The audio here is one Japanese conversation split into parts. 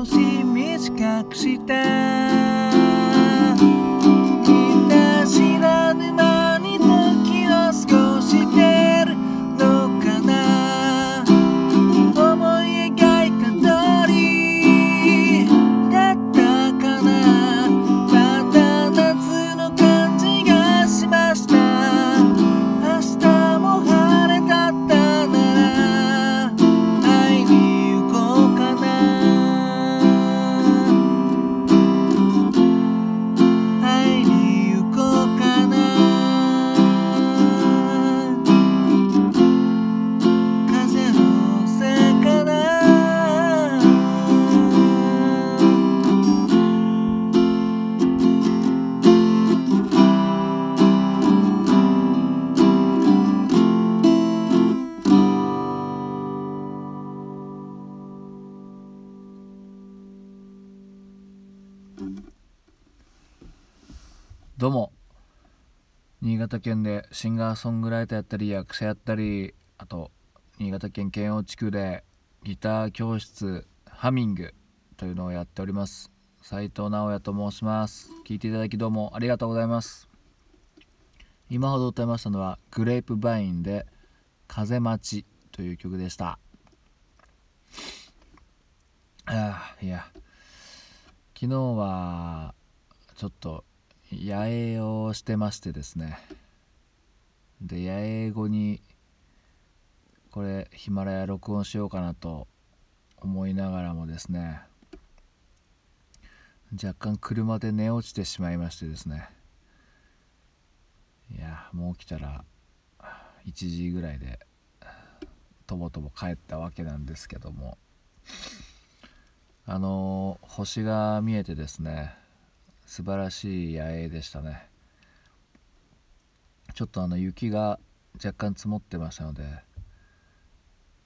を少しどうも。新潟県でシンガーソングライターやったり役者やったりあと新潟県県央地区でギター教室ハミングというのをやっております。斉藤直也と申します。聞いていただきどうもありがとうございます。今ほど歌いましたのはグレープバインで風待ちという曲でした。ああいや。昨日はちょっと野営をしてましてですね。で野営後にこれヒマラヤ録音しようかなと思いながらもですね若干車で寝落ちてしまいましてですね。いやもう起きたら1時ぐらいでとぼとぼ帰ったわけなんですけども。あの星が見えてですね素晴らしい野営でしたね。ちょっとあの雪が若干積もってましたので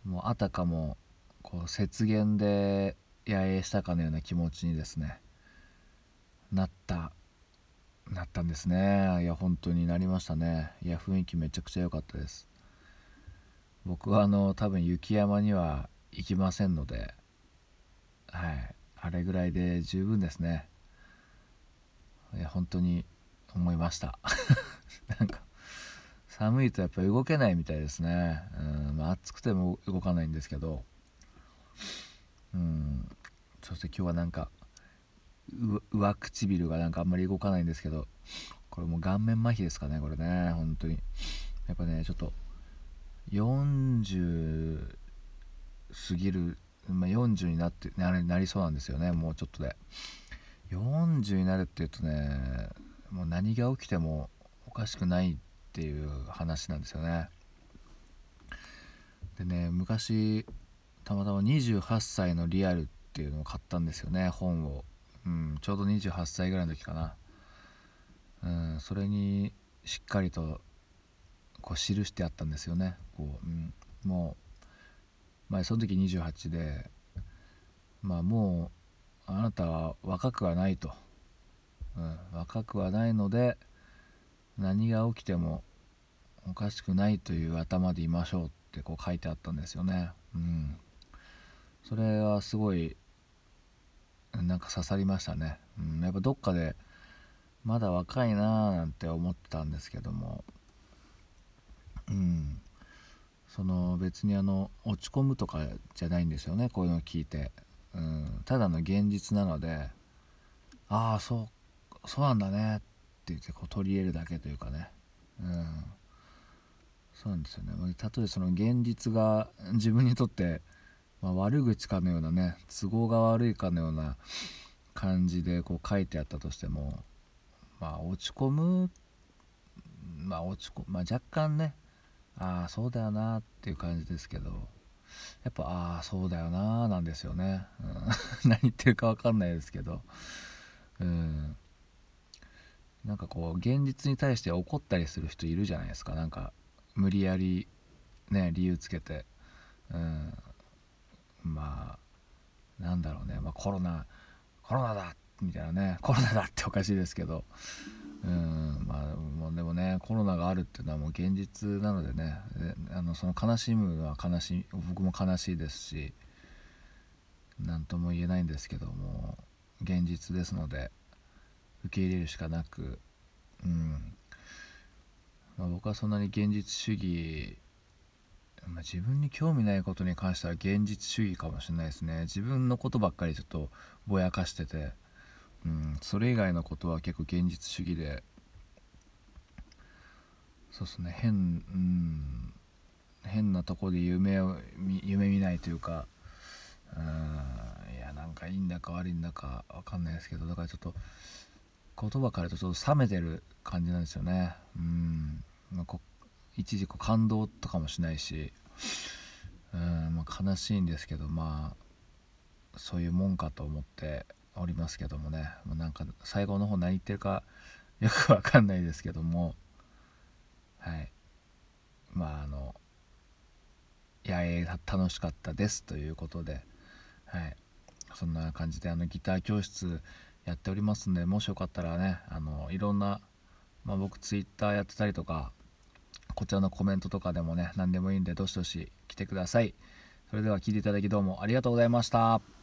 もうあたかもこう雪原で野営したかのような気持ちにですねなったなったんですね。いや本当になりましたね。いや雰囲気めちゃくちゃ良かったです。僕はあの多分雪山には行きませんのではいあれぐらいで十分ですね。いや本当に思いました。なんか寒いとやっぱり動けないみたいですね、うんまあ、暑くても動かないんですけど。うんそして今日はなんか上唇がなんかあんまり動かないんですけど。これもう顔面麻痺ですかねこれね。本当に。やっぱねちょっと40過ぎる、まあ、40になってなりそうなんですよねもうちょっとで。40になるっていうとねもう何が起きてもおかしくないっていう話なんですよね。でね昔たまたま28歳のリアルっていうのを買ったんですよね本を。うん、ちょうど28歳ぐらいの時かな、うん、それにしっかりとこう記してあったんですよね。こう、うん、もう、まあ、その時28でまあもうあなたは若くはないと、うん、若くはないので何が起きてもおかしくないという頭でいましょうってこう書いてあったんですよね。うん、それはすごいなんか刺さりましたね、うん、やっぱどっかでまだ若いなーなんて思ってたんですけども。うん。その別にあの落ち込むとかじゃないんですよねこういうのを聞いて、うん、ただの現実なのでああそうそうなんだねって言ってこう取り入れるだけというかね。うん。そうなんですよね。たとえその現実が自分にとってまあ、悪口かのようなね都合が悪いかのような感じでこう書いてあったとしてもまあ落ち込むまあ落ち込むまあ、若干ねああそうだよなっていう感じですけど。やっぱああそうだよななんですよね、うん、何言ってるか分かんないですけど。うん。なんかこう現実に対して怒ったりする人いるじゃないですか。なんか無理やりね理由つけて。うん。まあなんだろうね、まあ、コロナコロナだみたいなね。コロナだっておかしいですけど。うんまあもうでもねコロナがあるっていうのはもう現実なのでねあのその悲しむのは悲しい僕も悲しいですし何とも言えないんですけども現実ですので受け入れるしかなくうん、まあ、僕はそんなに現実主義まあ、自分に興味ないことに関しては現実主義かもしれないですね。自分のことばっかりちょっとぼやかしてて、うん、それ以外のことは結構現実主義で。そうっすね。変,、うん、変なとこで夢を夢見ないというかうんいやなんかいいんだか悪いんだか分かんないですけどだからちょっと言葉からとちょっと冷めてる感じなんですよね。うん。ま、こ一時こう感動とかもしないしうん、まあ、悲しいんですけどまあそういうもんかと思って。おりますけどもね。もうなんか最後の方何言ってるかよくわかんないですけども。はい。まああの野営楽しかったですということで。はい。そんな感じであのギター教室やっておりますんでもしよかったらねあのいろんな、まあ、僕ツイッターやってたりとかこちらのコメントとかでもね何でもいいんでどしどし来てください。それでは聞いていただきどうもありがとうございました。